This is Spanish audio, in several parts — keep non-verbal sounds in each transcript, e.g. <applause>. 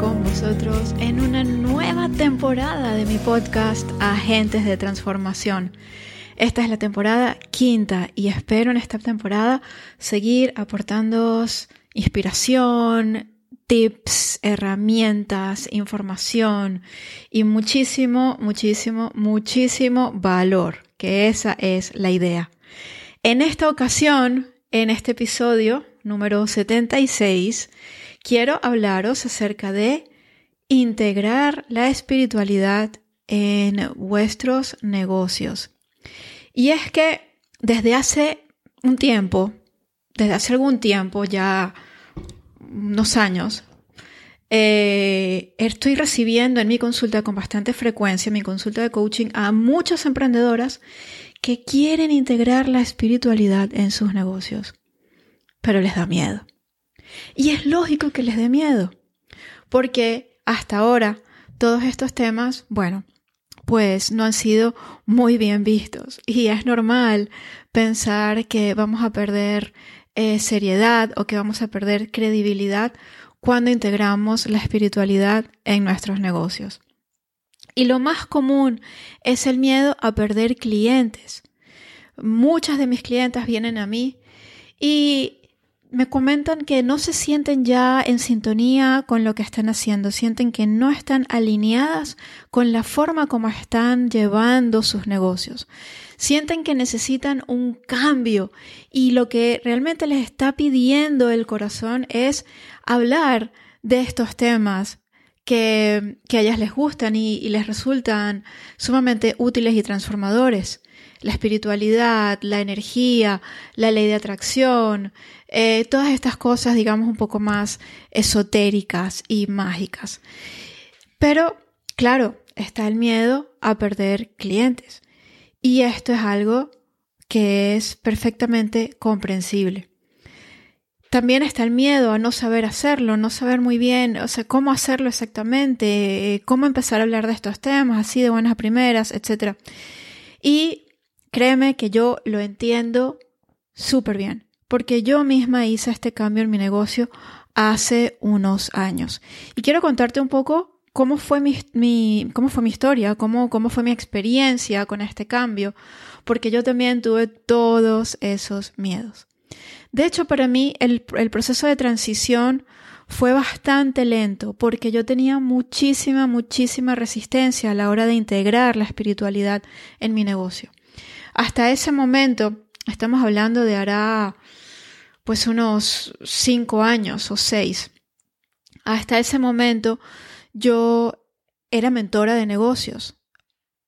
con vosotros en una nueva temporada de mi podcast Agentes de Transformación. Esta es la temporada quinta y espero en esta temporada seguir aportando inspiración, tips, herramientas, información y muchísimo, muchísimo, muchísimo valor, que esa es la idea. En esta ocasión, en este episodio número 76, quiero hablaros acerca de integrar la espiritualidad en vuestros negocios. Y es que desde hace un tiempo, desde hace algún tiempo, ya unos años, eh, estoy recibiendo en mi consulta con bastante frecuencia, en mi consulta de coaching, a muchas emprendedoras que quieren integrar la espiritualidad en sus negocios, pero les da miedo. Y es lógico que les dé miedo, porque hasta ahora todos estos temas, bueno, pues no han sido muy bien vistos. Y es normal pensar que vamos a perder eh, seriedad o que vamos a perder credibilidad cuando integramos la espiritualidad en nuestros negocios. Y lo más común es el miedo a perder clientes. Muchas de mis clientes vienen a mí y me comentan que no se sienten ya en sintonía con lo que están haciendo, sienten que no están alineadas con la forma como están llevando sus negocios. Sienten que necesitan un cambio y lo que realmente les está pidiendo el corazón es hablar de estos temas que, a ellas les gustan y les resultan sumamente útiles y transformadores la espiritualidad, la energía, la ley de atracción, eh, todas estas cosas, digamos, un poco más esotéricas y mágicas. Pero, claro, está el miedo a perder clientes. Y esto es algo que es perfectamente comprensible. También está el miedo a no saber hacerlo, no saber muy bien, o sea, cómo hacerlo exactamente, eh, cómo empezar a hablar de estos temas así de buenas primeras, etc. Y Créeme que yo lo entiendo súper bien, porque yo misma hice este cambio en mi negocio hace unos años. Y quiero contarte un poco cómo fue mi, cómo fue mi historia, cómo, cómo fue mi experiencia con este cambio, porque yo también tuve todos esos miedos. De hecho, para mí el, el proceso de transición fue bastante lento porque yo tenía muchísima, muchísima resistencia a la hora de integrar la espiritualidad en mi negocio. Hasta ese momento, estamos hablando de hará pues unos cinco años o seis. Hasta ese momento yo era mentora de negocios,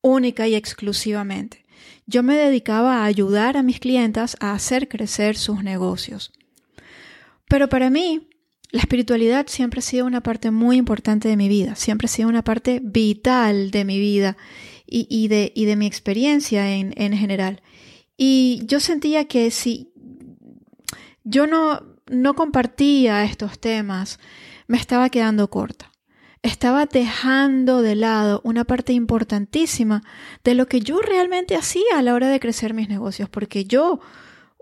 única y exclusivamente. Yo me dedicaba a ayudar a mis clientas a hacer crecer sus negocios. Pero para mí, la espiritualidad siempre ha sido una parte muy importante de mi vida, siempre ha sido una parte vital de mi vida y, de, y de, mi experiencia en, en, general. Y yo sentía que si yo no, no compartía estos temas, me estaba quedando corta. Estaba dejando de lado una parte importantísima de lo que yo realmente hacía a la hora de crecer mis negocios, porque yo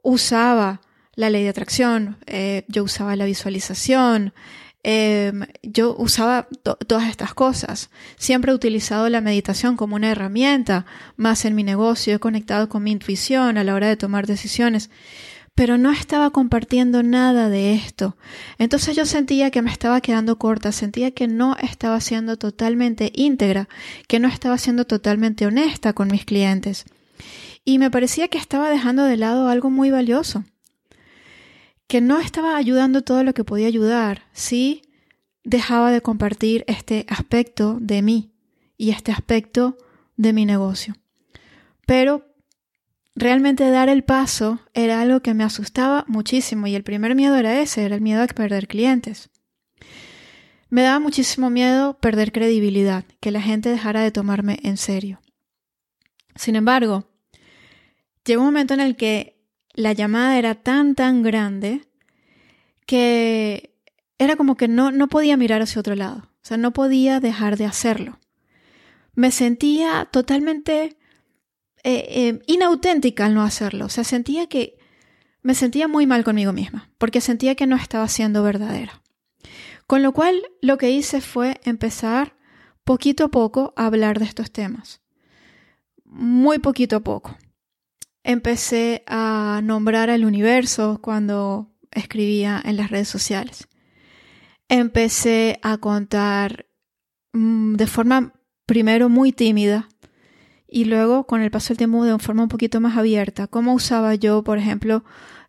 usaba la ley de atracción, eh, yo usaba la visualización, Em, yo usaba todas estas cosas. Siempre he utilizado la meditación como una herramienta más en mi negocio. He conectado con mi intuición a la hora de tomar decisiones. Pero no estaba compartiendo nada de esto. Entonces yo sentía que me estaba quedando corta, sentía que no estaba siendo totalmente íntegra, que no estaba siendo totalmente honesta con mis clientes. Y me parecía que estaba dejando de lado algo muy valioso que no estaba ayudando todo lo que podía ayudar, sí dejaba de compartir este aspecto de mí y este aspecto de mi negocio. Pero realmente dar el paso era algo que me asustaba muchísimo y el primer miedo era ese, era el miedo a perder clientes. Me daba muchísimo miedo perder credibilidad, que la gente dejara de tomarme en serio. Sin embargo, llegó un momento en el que la llamada era tan, tan grande que era como que no, no podía mirar hacia otro lado. O sea, no podía dejar de hacerlo. Me sentía totalmente eh, eh, inauténtica al no hacerlo. O sea, sentía que me sentía muy mal conmigo misma, porque sentía que no estaba siendo verdadera. Con lo cual lo que hice fue empezar poquito a poco a hablar de estos temas. Muy poquito a poco. Empecé a nombrar al universo cuando escribía en las redes sociales. Empecé a contar mm, de forma primero muy tímida y luego con el paso del tiempo de forma un poquito más abierta. ¿Cómo usaba yo, por ejemplo,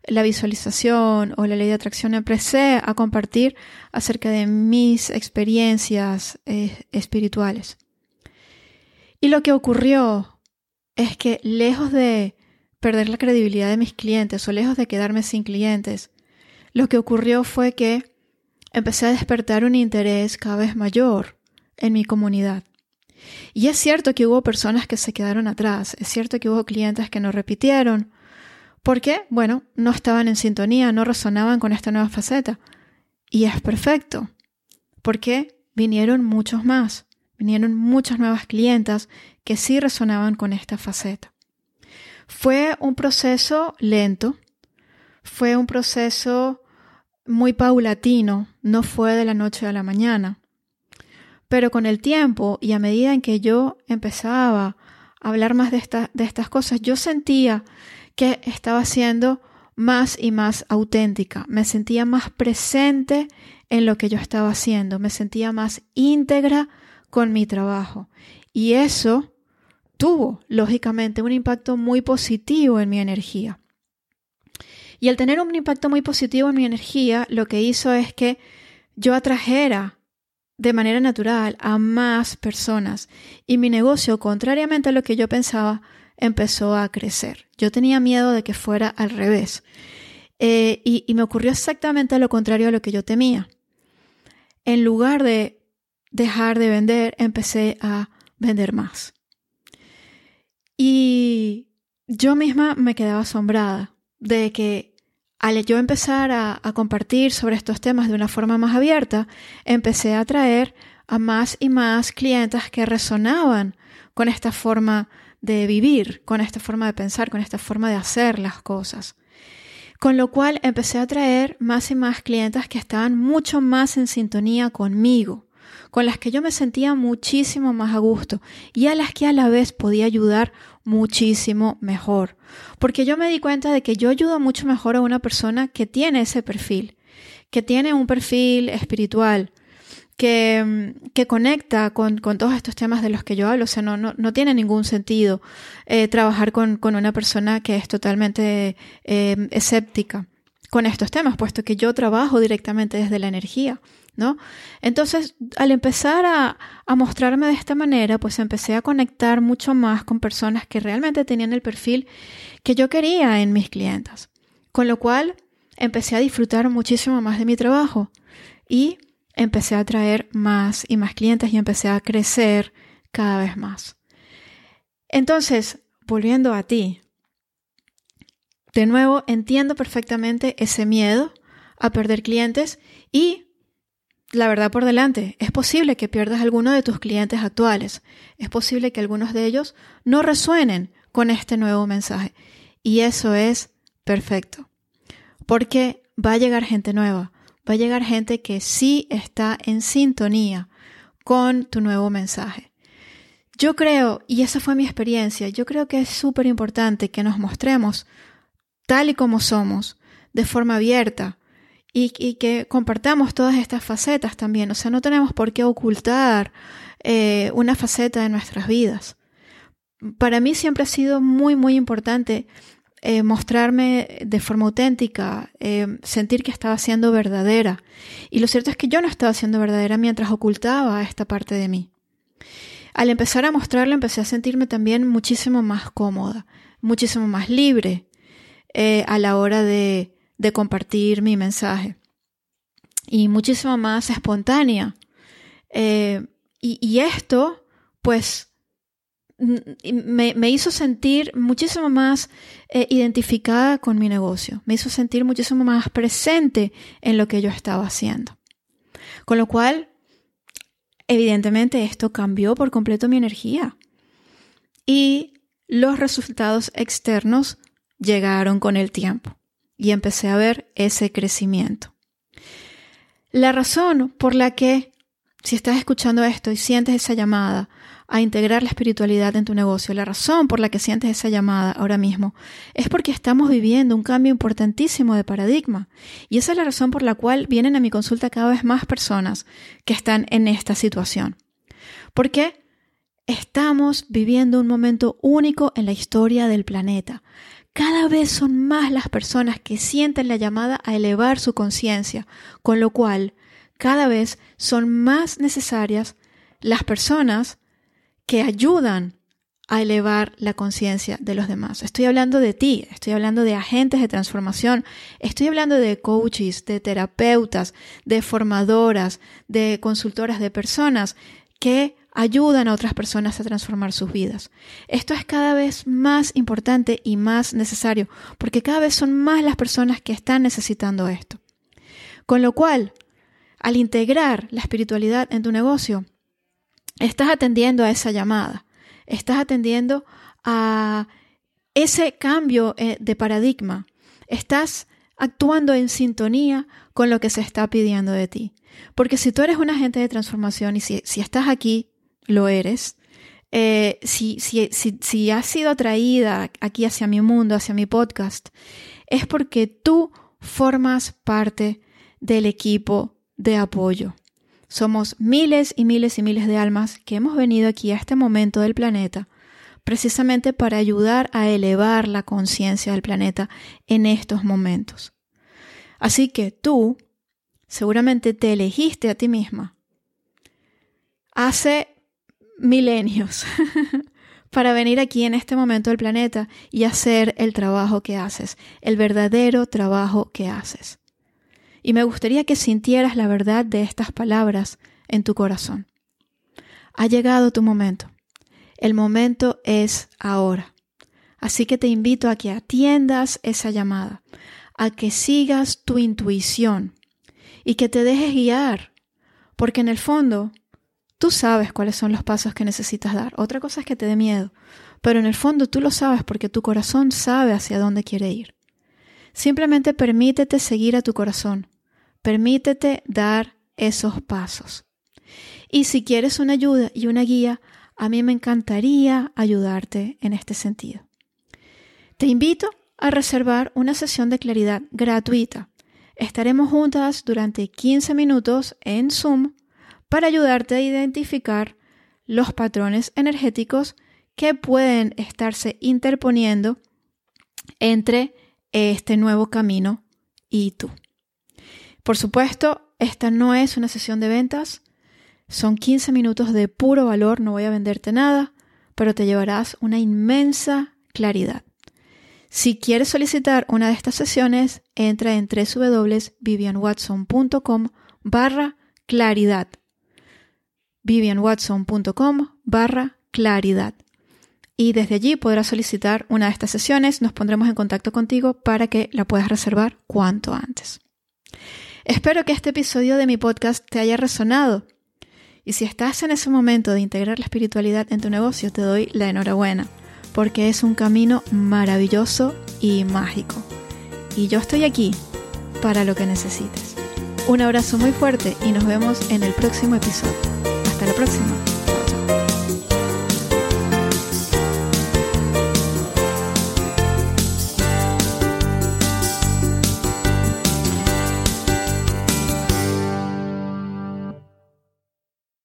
la visualización o la ley de atracción? Empecé a compartir acerca de mis experiencias eh, espirituales. Y lo que ocurrió es que lejos de perder la credibilidad de mis clientes o lejos de quedarme sin clientes, lo que ocurrió fue que empecé a despertar un interés cada vez mayor en mi comunidad. Y es cierto que hubo personas que se quedaron atrás, es cierto que hubo clientes que no repitieron, porque, bueno, no estaban en sintonía, no resonaban con esta nueva faceta. Y es perfecto, porque vinieron muchos más, vinieron muchas nuevas clientas que sí resonaban con esta faceta. Fue un proceso lento, fue un proceso muy paulatino, no fue de la noche a la mañana. Pero con el tiempo y a medida en que yo empezaba a hablar más de, de estas cosas, yo sentía que estaba siendo más y más auténtica, me sentía más presente en lo que yo estaba haciendo, me sentía más íntegra con mi trabajo. Y eso tuvo, lógicamente, un impacto muy positivo en mi energía. Y al tener un impacto muy positivo en mi energía, lo que hizo es que yo atrajera de manera natural a más personas y mi negocio, contrariamente a lo que yo pensaba, empezó a crecer. Yo tenía miedo de que fuera al revés eh, y, y me ocurrió exactamente lo contrario a lo que yo temía. En lugar de dejar de vender, empecé a vender más. Y yo misma me quedaba asombrada de que al yo empezar a, compartir sobre estos temas de una forma más abierta, empecé a atraer a más y más clientes que resonaban con esta forma de vivir, con esta forma de pensar, con esta forma de hacer las cosas. Con lo cual empecé a atraer más y más clientes que estaban mucho más en sintonía conmigo, con las que yo me sentía muchísimo más a gusto y a las que a la vez podía ayudar muchísimo mejor. Porque yo me di cuenta de que yo ayudo mucho mejor a una persona que tiene ese perfil, que tiene un perfil espiritual, que, mm, que conecta con, con, todos estos temas de los que yo hablo. O sea, no, no, no tiene ningún sentido eh, trabajar con, con, una persona que es totalmente eh, escéptica con estos temas, puesto que yo trabajo directamente desde la energía. Entonces, al empezar a, a, mostrarme de esta manera, pues empecé a conectar mucho más con personas que realmente tenían el perfil que yo quería en mis clientas. Con lo cual, empecé a disfrutar muchísimo más de mi trabajo y empecé a atraer más y más clientes y empecé a crecer cada vez más. Entonces, volviendo a ti, de nuevo entiendo perfectamente ese miedo a perder clientes y la verdad por delante, es posible que pierdas alguno de tus clientes actuales, es posible que algunos de ellos no resuenen con este nuevo mensaje. Y eso es perfecto, porque va a llegar gente nueva, va a llegar gente que sí está en sintonía con tu nuevo mensaje. Yo creo, y esa fue mi experiencia, yo creo que es súper importante que nos mostremos tal y como somos, de forma abierta, y, que compartamos todas estas facetas también. O sea, no tenemos por qué ocultar eh, una faceta de nuestras vidas. Para mí siempre ha sido muy, muy importante eh, mostrarme de forma auténtica, eh, sentir que estaba siendo verdadera. Y lo cierto es que yo no estaba siendo verdadera mientras ocultaba esta parte de mí. Al empezar a mostrarla empecé a sentirme también muchísimo más cómoda, muchísimo más libre a la hora de de compartir mi mensaje. Y muchísimo más espontánea. Eh, y, esto, pues, me, hizo sentir muchísimo más eh, identificada con mi negocio. Me hizo sentir muchísimo más presente en lo que yo estaba haciendo. Con lo cual, evidentemente, esto cambió por completo mi energía. Y los resultados externos llegaron con el tiempo y empecé a ver ese crecimiento. La razón por la que, si estás escuchando esto y sientes esa llamada a integrar la espiritualidad en tu negocio, la razón por la que sientes esa llamada ahora mismo es porque estamos viviendo un cambio importantísimo de paradigma. Y esa es la razón por la cual vienen a mi consulta cada vez más personas que están en esta situación. Porque estamos viviendo un momento único en la historia del planeta. Cada vez son más las personas que sienten la llamada a elevar su conciencia, con lo cual cada vez son más necesarias las personas que ayudan a elevar la conciencia de los demás. Estoy hablando de ti, estoy hablando de agentes de transformación, estoy hablando de coaches, de terapeutas, de formadoras, de consultoras, de personas que ayudan a otras personas a transformar sus vidas. Esto es cada vez más importante y más necesario, porque cada vez son más las personas que están necesitando esto. Con lo cual, al integrar la espiritualidad en tu negocio, estás atendiendo a esa llamada, estás atendiendo a ese cambio eh, de paradigma, estás actuando en sintonía con lo que se está pidiendo de ti. Porque si tú eres un agente de transformación y si, si estás aquí lo eres, eh, si, si, si, has sido atraída aquí hacia mi mundo, hacia mi podcast, es porque tú formas parte del equipo de apoyo. Somos miles y miles y miles de almas que hemos venido aquí a este momento del planeta precisamente para ayudar a elevar la conciencia del planeta en estos momentos. Así que tú seguramente te elegiste a ti misma hace milenios <laughs> para venir aquí en este momento del planeta y hacer el trabajo que haces, el verdadero trabajo que haces. Y me gustaría que sintieras la verdad de estas palabras en tu corazón. Ha llegado tu momento. El momento es ahora. Así que te invito a que atiendas esa llamada, a que sigas tu intuición y que te dejes guiar, porque en el fondo Tú sabes cuáles son los pasos que necesitas dar. Otra cosa es que te dé miedo, pero en el fondo tú lo sabes porque tu corazón sabe hacia dónde quiere ir. Simplemente permítete seguir a tu corazón. Permítete dar esos pasos. Y si quieres una ayuda y una guía, a mí me encantaría ayudarte en este sentido. Te invito a reservar una sesión de claridad gratuita. Estaremos juntas durante 15 minutos en Zoom para ayudarte a identificar los patrones energéticos que pueden estarse interponiendo entre este nuevo camino y tú. Por supuesto, esta no es una sesión de ventas, son 15 minutos de puro valor, no voy a venderte nada, pero te llevarás una inmensa claridad. Si quieres solicitar una de estas sesiones, entra en www.vivianwatson.com barra claridad vivianwatson.com barra claridad. Y desde allí podrás solicitar una de estas sesiones, nos pondremos en contacto contigo para que la puedas reservar cuanto antes. Espero que este episodio de mi podcast te haya resonado. Y si estás en ese momento de integrar la espiritualidad en tu negocio, te doy la enhorabuena, porque es un camino maravilloso y mágico. Y yo estoy aquí para lo que necesites. Un abrazo muy fuerte y nos vemos en el próximo episodio. La próxima.